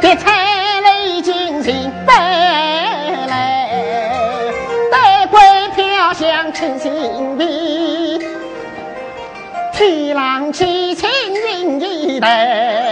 叠彩雷惊醒北来，带归飘香趁心鼻，天狼七情云一带。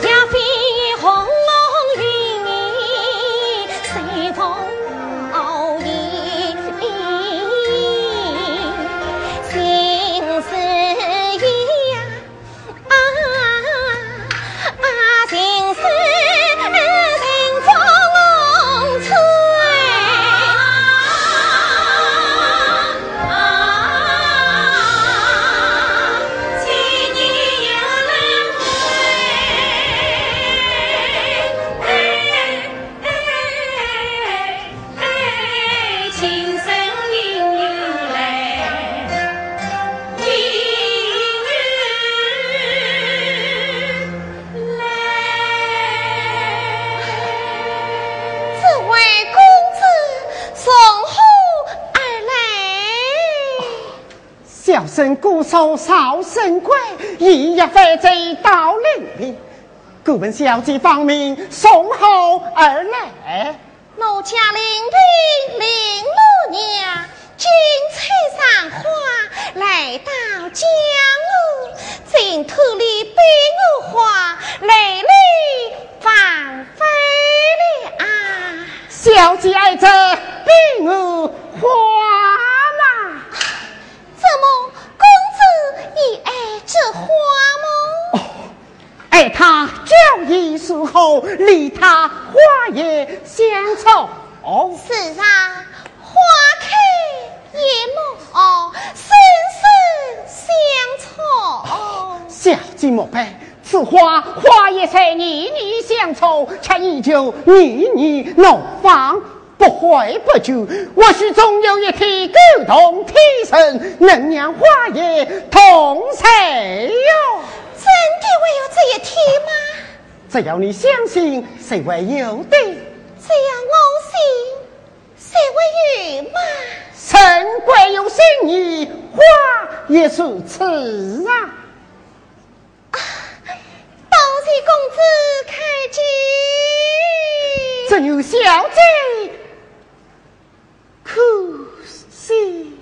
随。生姑嫂少神贵，一夜飞贼到临边。顾问小姐方面送后而来。奴家领兵领母娘，君采上花来到江屋，净土里百我花，泪泪放飞了啊。小姐爱这百我花。你爱这花吗？哦，爱他。交易术后，离他花叶相凑。是啊，花开叶落，生生相凑。小姐莫悲，此花花叶才年年相凑，却依旧年年怒放。不悔不久，或许总有一天感动天神，能让花叶同彩哟。真的会有这一天吗？只要你相信，谁会有的？只要我信，谁会有吗？神贵有心意，花也是此啊！啊，多谢公子开解。只有小姐可惜。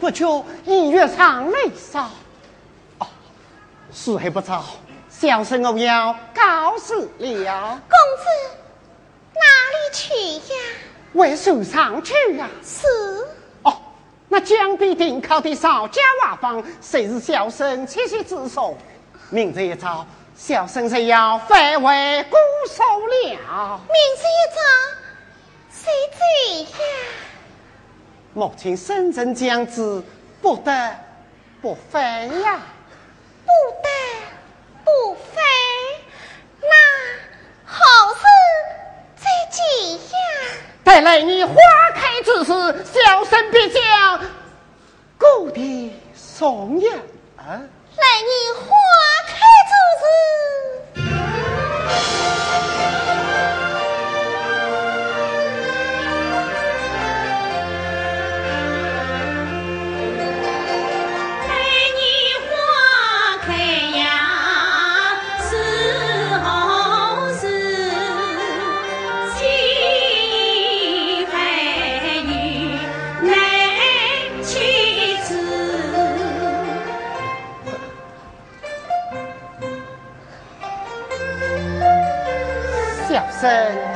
不知不觉一月上来少，哦，时还不早，小生我要告辞了。公子哪里去呀？为首上去呀。是。哦，那江边顶靠的少家瓦房，谁是小生栖息之所？明日一早，小生就要返回姑苏了。明日一早，谁在呀？目前生辰将至，不得不飞呀！不得不飞，那好事在即呀！待来你花开之时，小生必将故地送迎。来你花开之时。said.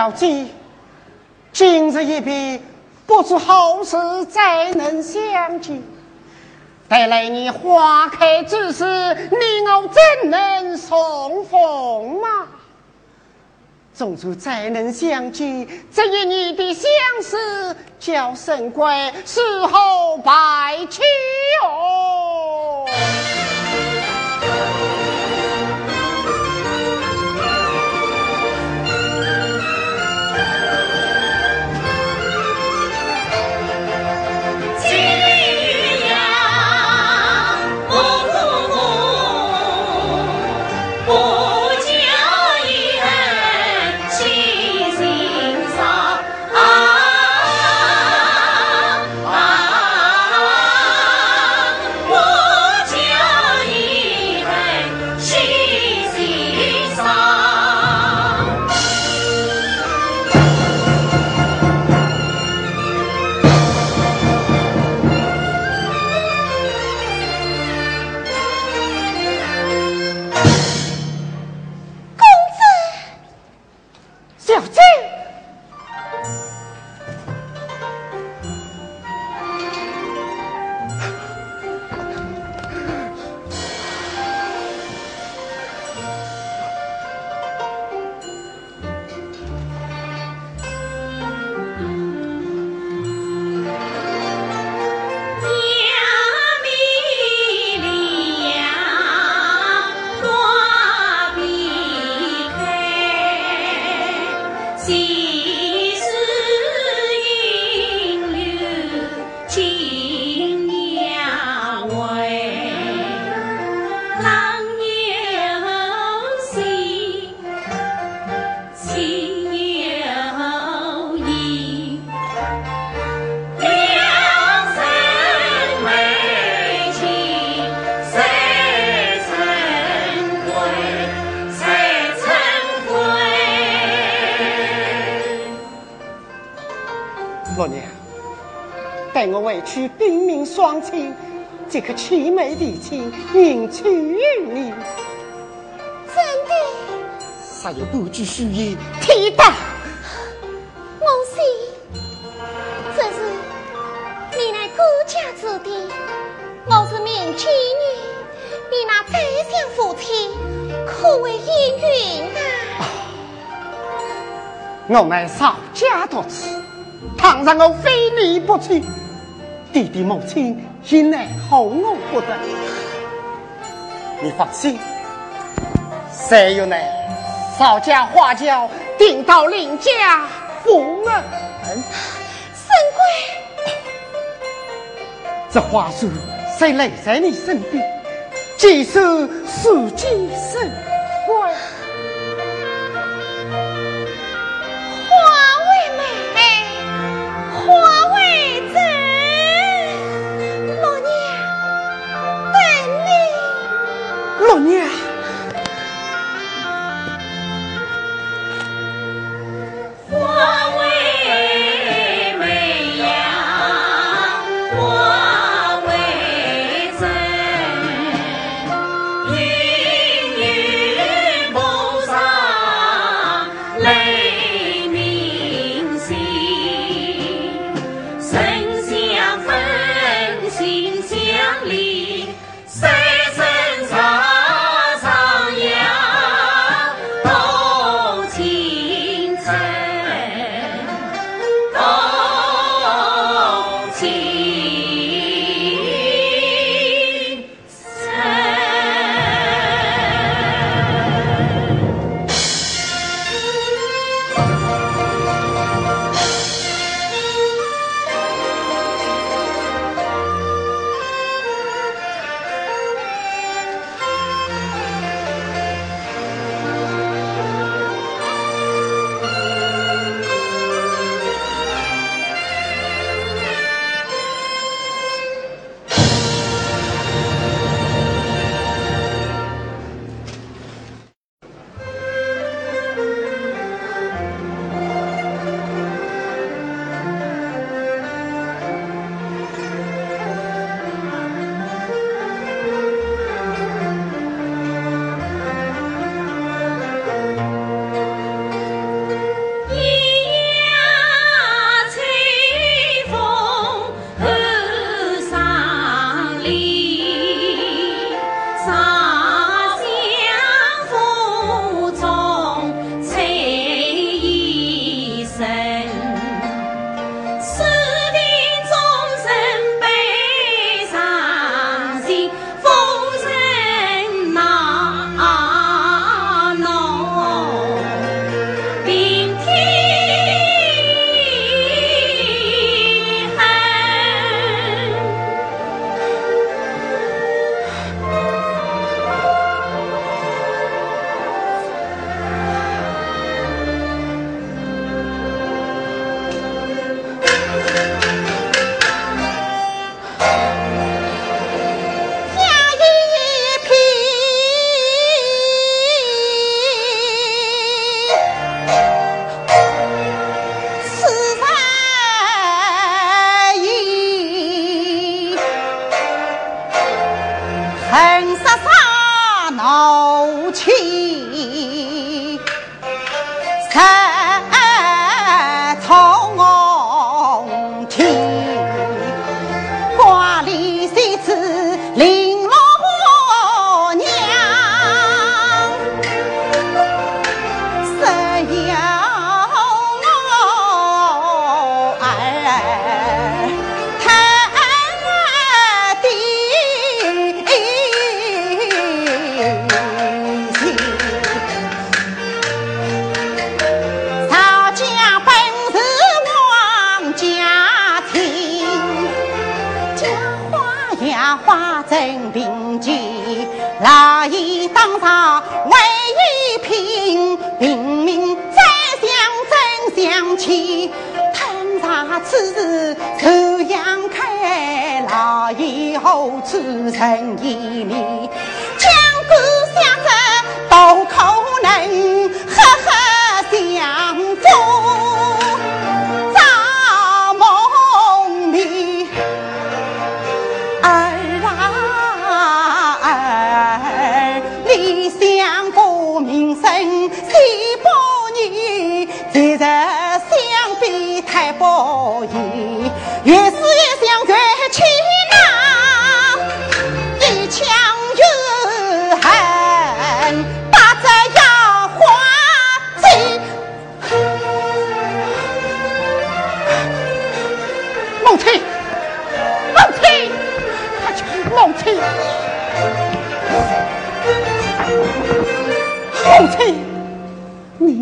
小姐，今日一别，不知何时再能相见。待来年花开之时，你我怎能重逢嘛？纵使再能相见，这一年的相思，叫神怪时候白去兵民双亲，这个凄美的情迎娶于你。真的？还有不知虚言，天大。母亲，这是你乃孤家之弟，我是名妓女，你那宰相父亲可谓应允啊！我乃少家多子，倘若我非你不娶，弟弟母亲也奈何我不得。你放心，谁有乃少家花轿定到林家赴门。神贵，这花束谁留在你身边？几手书记神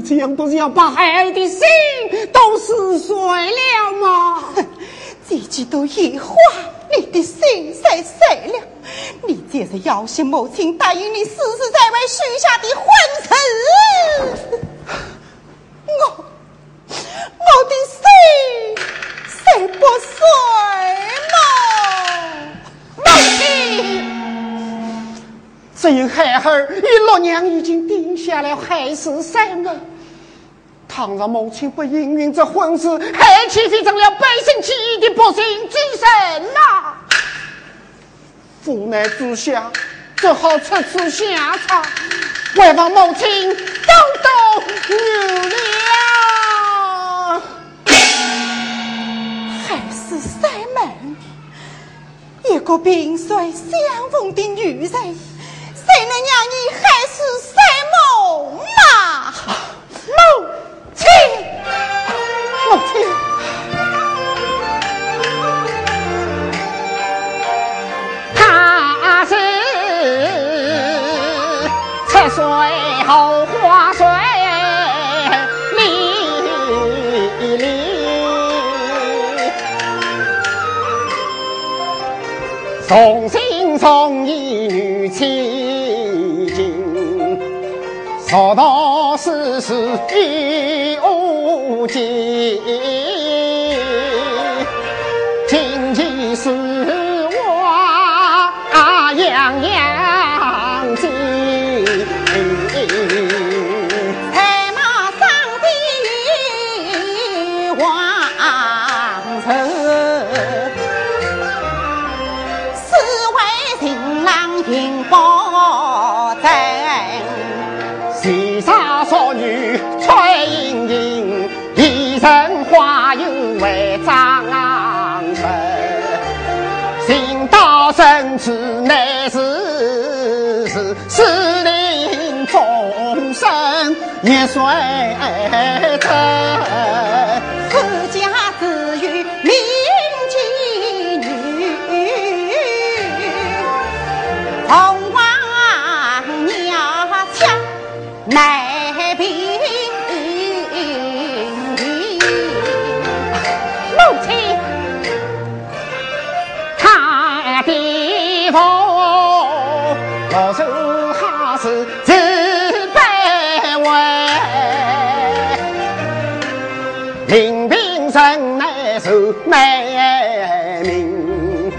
这样不是要把孩儿的心都撕碎了吗？自己都一花，你的心才碎了。你这是要挟母亲答应你世世在在许下的婚事，我我的心谁不碎吗？母亲，这孩儿与老娘已经定下了海誓山盟。倘若母亲不应允这婚事，还岂非成了百姓起义的不幸之身呐？无奈之下，只好出此下策，为望母亲多多原谅。海誓山盟，一个萍水相逢的女人，谁能让你海誓山盟嘛？母亲，母亲。水后花水离离，送心从意女凄情，说到世事已无尽，此乃是是是令众生一岁真。受难民，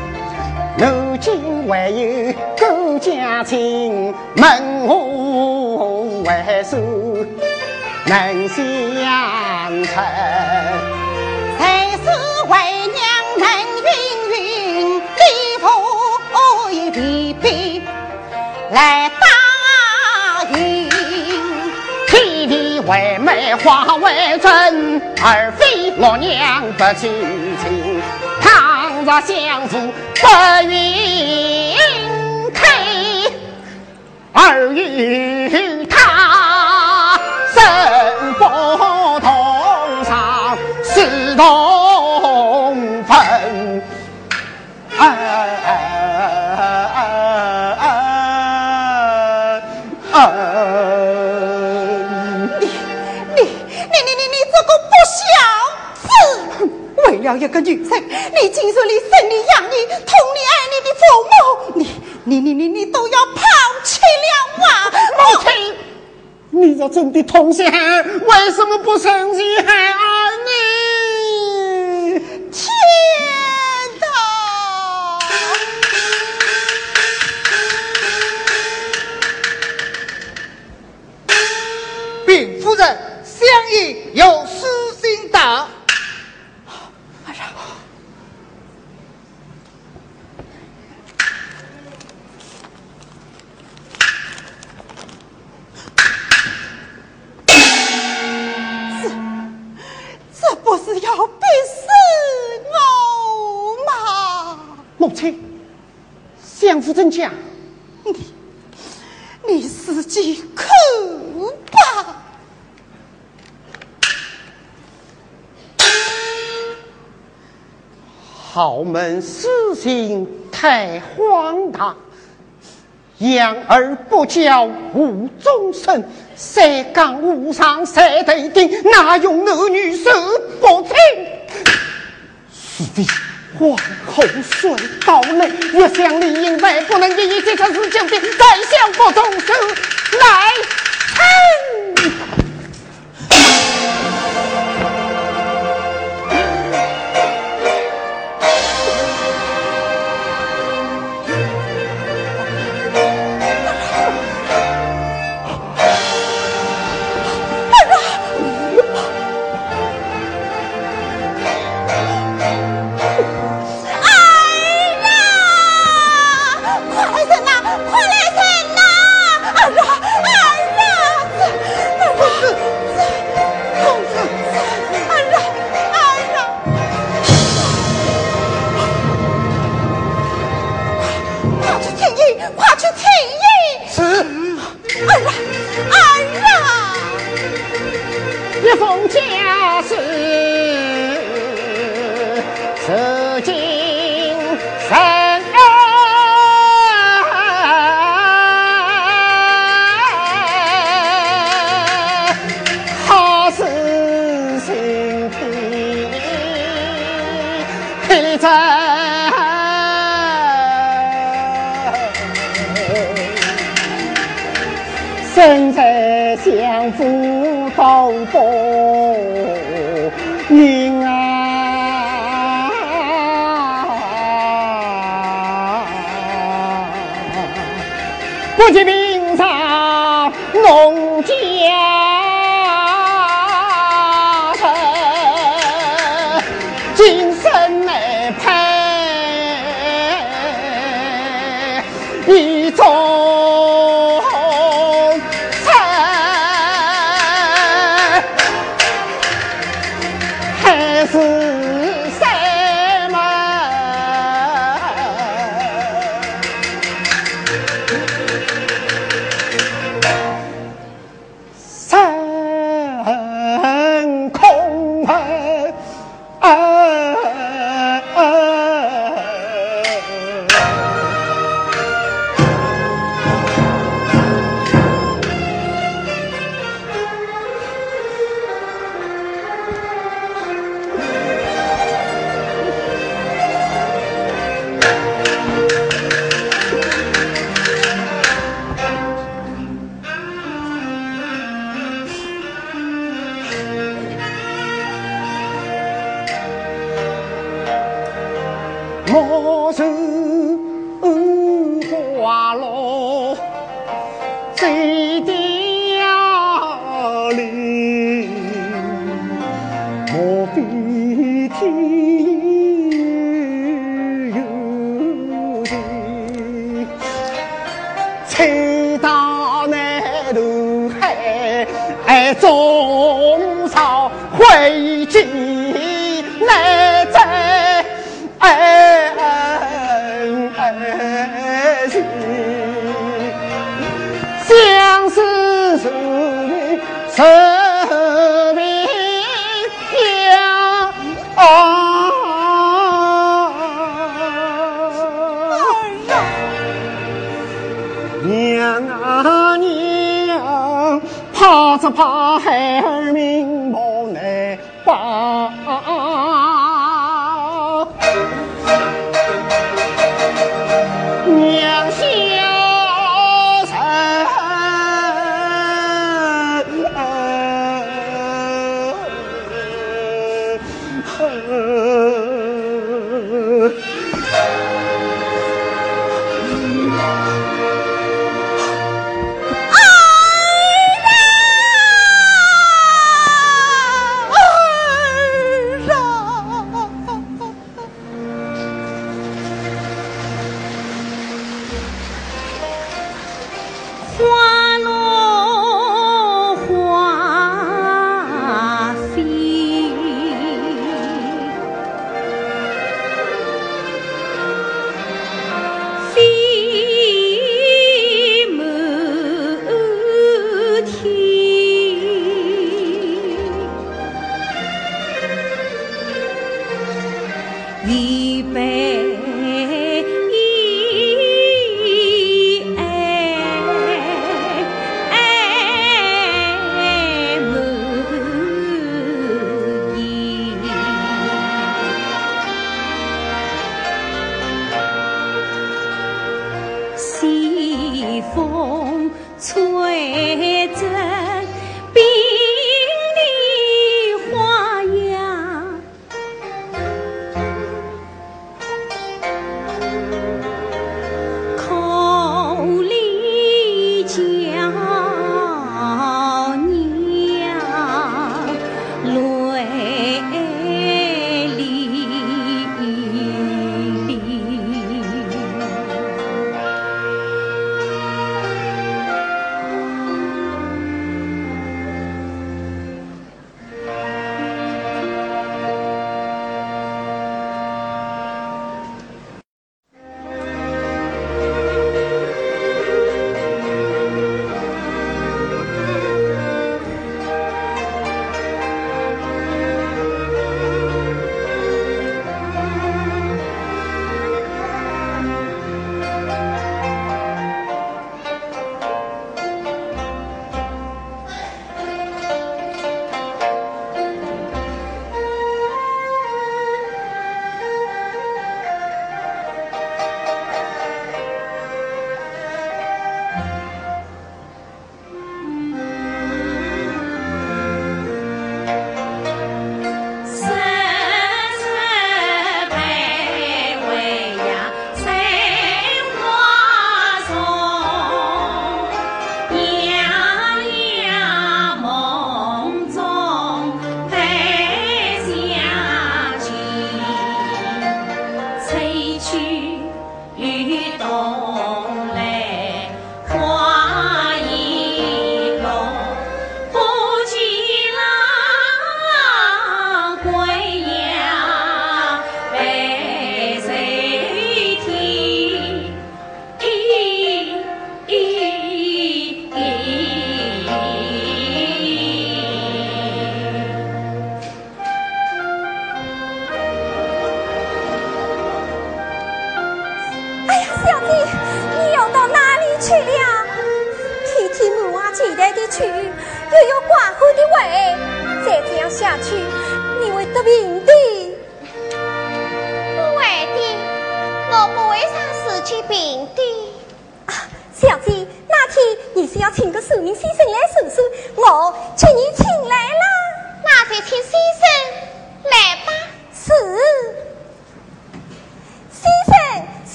如今还有顾家亲，问我为何能相称？才是为娘能云云，礼服一匹匹来答为媒化为真，而非我娘不求情。倘若相夫不允配，儿与他生不同上，死同为了一个女人，你竟说你生你养你、疼你爱你的父母，你你你你你都要抛弃了啊！母亲，你若真的痛惜孩儿，为什么不生下孩儿呢？天哪！禀夫人，相爷有私心到。母亲，相夫真假？你，你自己看吧。豪门私心太荒唐。养儿不教无终身，三纲五常三对定，哪用男女授不亲？是非皇后睡到累，越想理应外不能一一结成是旧的，再想不动手来在。身在相府，都不宁啊！不及中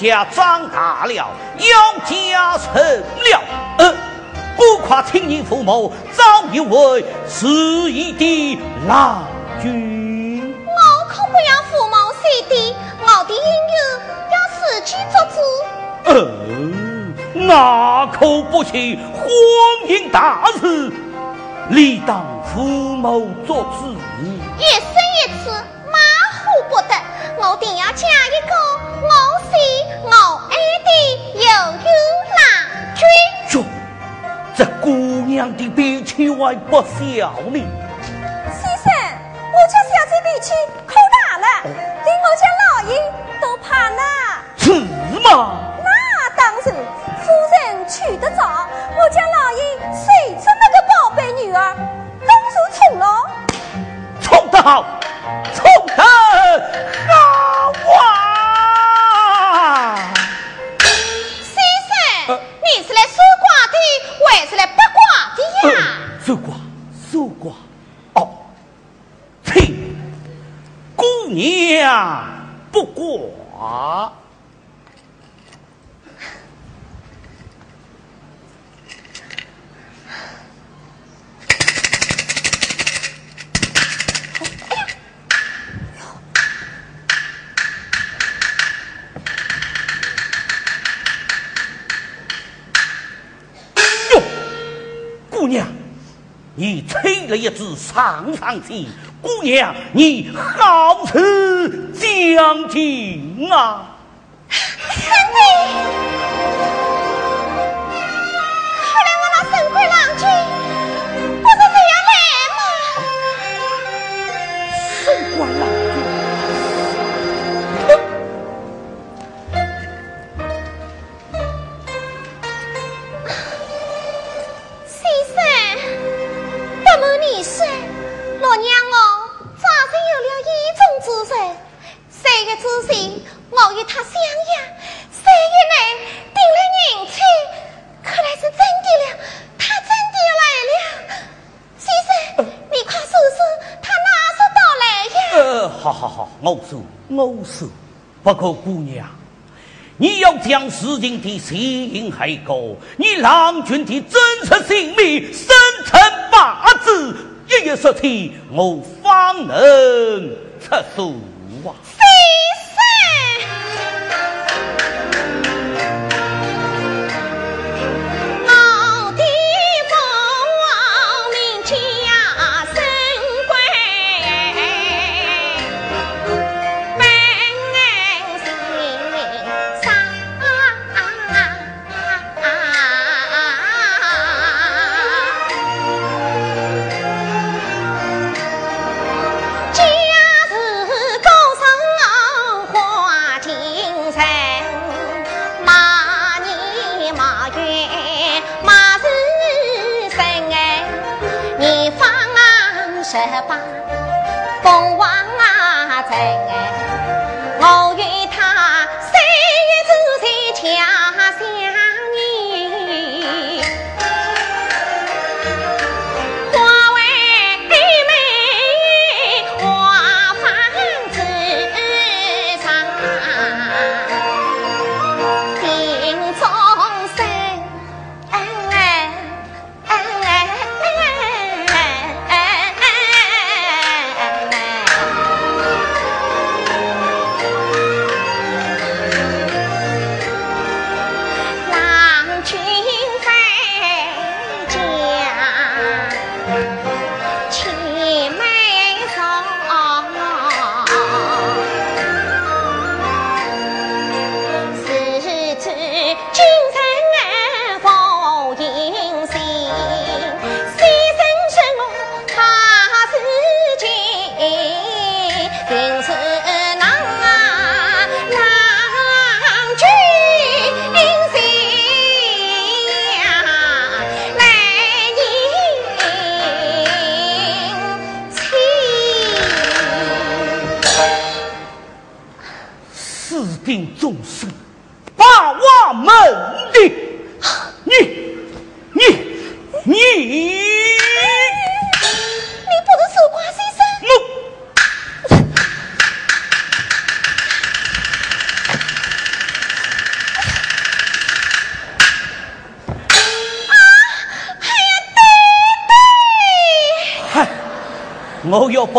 家长大了，要家成了，呃，不夸亲你父母早已为失意的郎君。我可不要父母死的，我的姻缘要自己做主。呃，那可不行，婚姻大事，理当父母做主。的脾气还不小呢。先生，我家小姐脾气可大了，连我家老爷都怕呢。是吗？那当然，夫人娶得早，我家老爷谁出那个宝贝女儿，公主宠了。宠得好，了一支上上去，姑娘，你好似将军啊！好好好，我说我说，不过姑娘。你要将事情的前因后果，你郎君的真实姓名、生辰八字一一说清，我方能出数啊。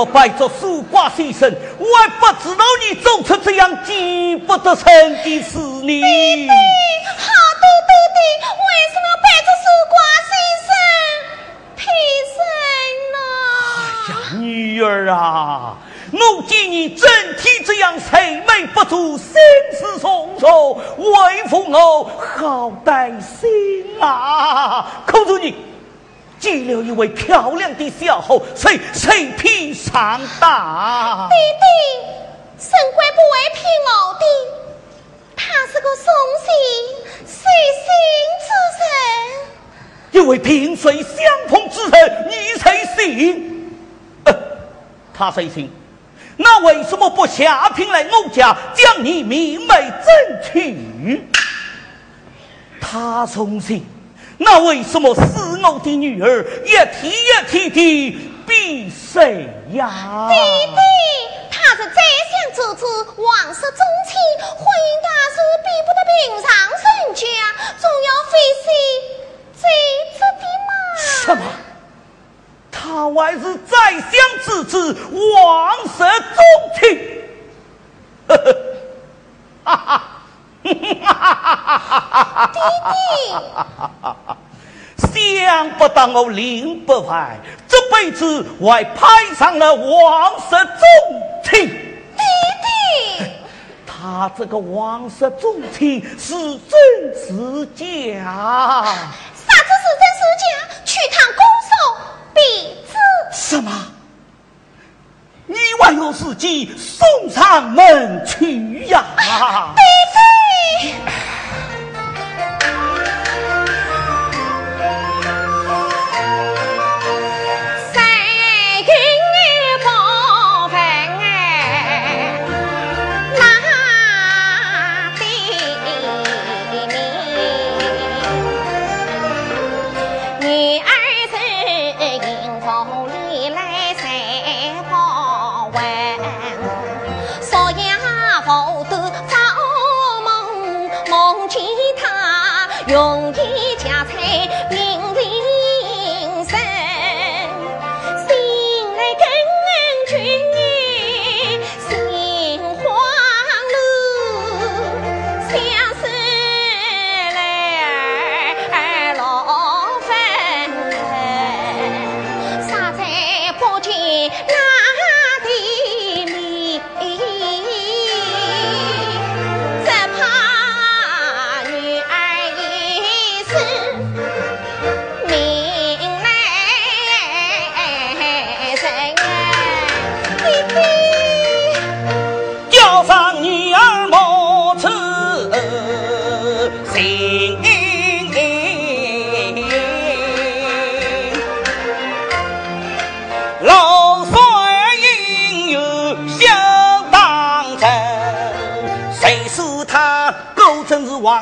不拜做守寡先生，我还不知道你做出这样见不得人的事呢。对，好对对对，为什么背着守寡先生替身呢？女儿啊，我见你整天这样愁眉不展、心事重重，为父我好担心啊！可是你见了一位漂亮的小伙，谁谁偏上当？弟弟，神官不会骗我的，他是个忠心随心之人。一位萍水相逢之人，你谁信？呃，他谁信？那为什么不下聘来我家，将你明媒正娶？他从信，那为什么死我的女儿一天一天的比谁呀？弟弟，他是宰相之得知王室宗亲，婚姻大事比不得平常人家，总要费心这这的嘛。什么？他还是宰相之子，王室宗亲？呵呵，哈哈哈哈哈哈，弟弟。想不到我林不坏，这辈子还攀上了王室宗亲。弟弟，他这个王室宗亲是真是假？啥子是真是假？去趟公手必知。什么？你还有自己送上门去呀？弟弟。用一家财。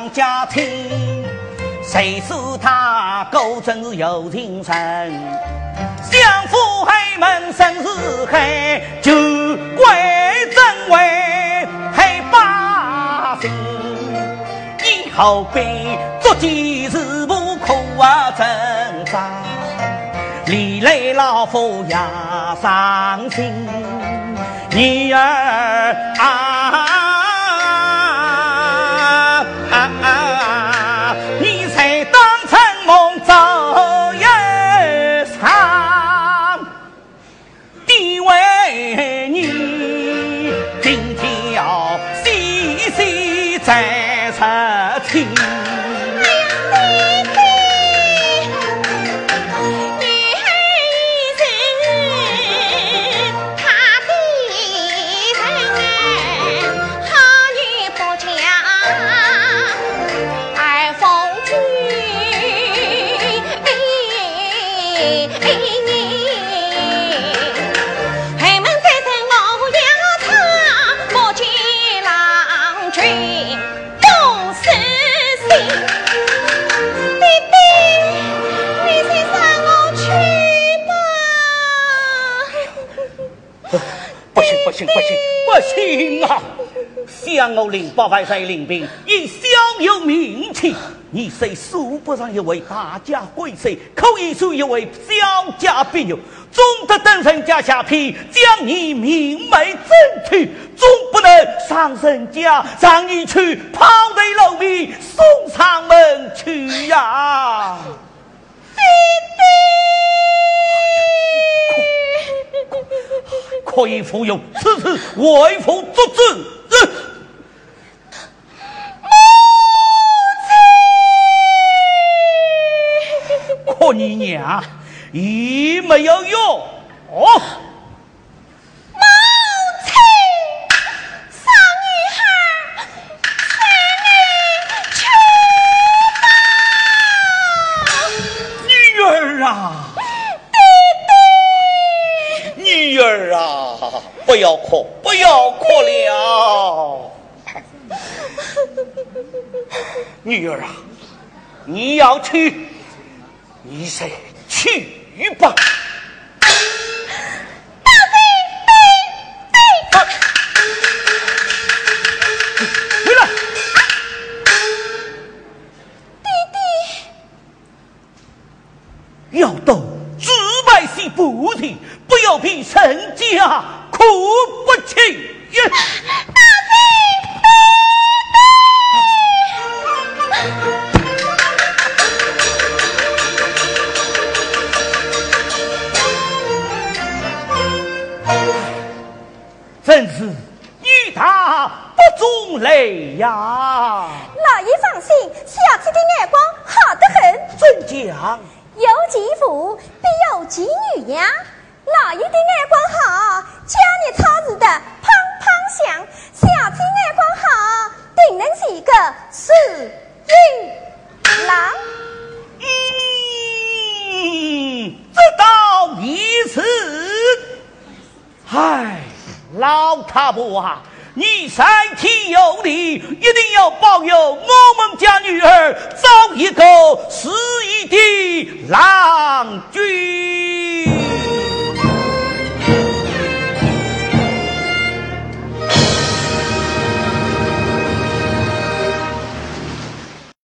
家亲，谁说他果真是有情人？相府黑门生是黑，就怪真为黑百姓。以后别做件事不苦啊挣扎，连累老夫也伤心。女儿啊！hey, hey, 我领八百岁领兵，已小有名气。你虽数不上一位大家贵帅，可以算一位小家碧玉。总得等人家下聘，将你明媒正娶，总不能上人家让你去抛头露面送上门去呀！弟弟，可以服用，此次为父作证。可你娘也没有用哦。母亲，傻女孩，三去吧。女儿啊，你要去，你死去吧。宝，回来。弟弟。要到竹麦寺菩提，不要凭身家苦不成。兵兵兵！与他不中累呀。老爷放心，小妾的眼光好得很。怎讲？有其父必有其女呀。老爷的眼光好，家里操持的砰砰响；小妾眼光好，定能是个死玉郎。嗯，这倒如此。唉，老太婆啊，你身体有理，一定要保佑我们家女儿找一个适宜的郎君。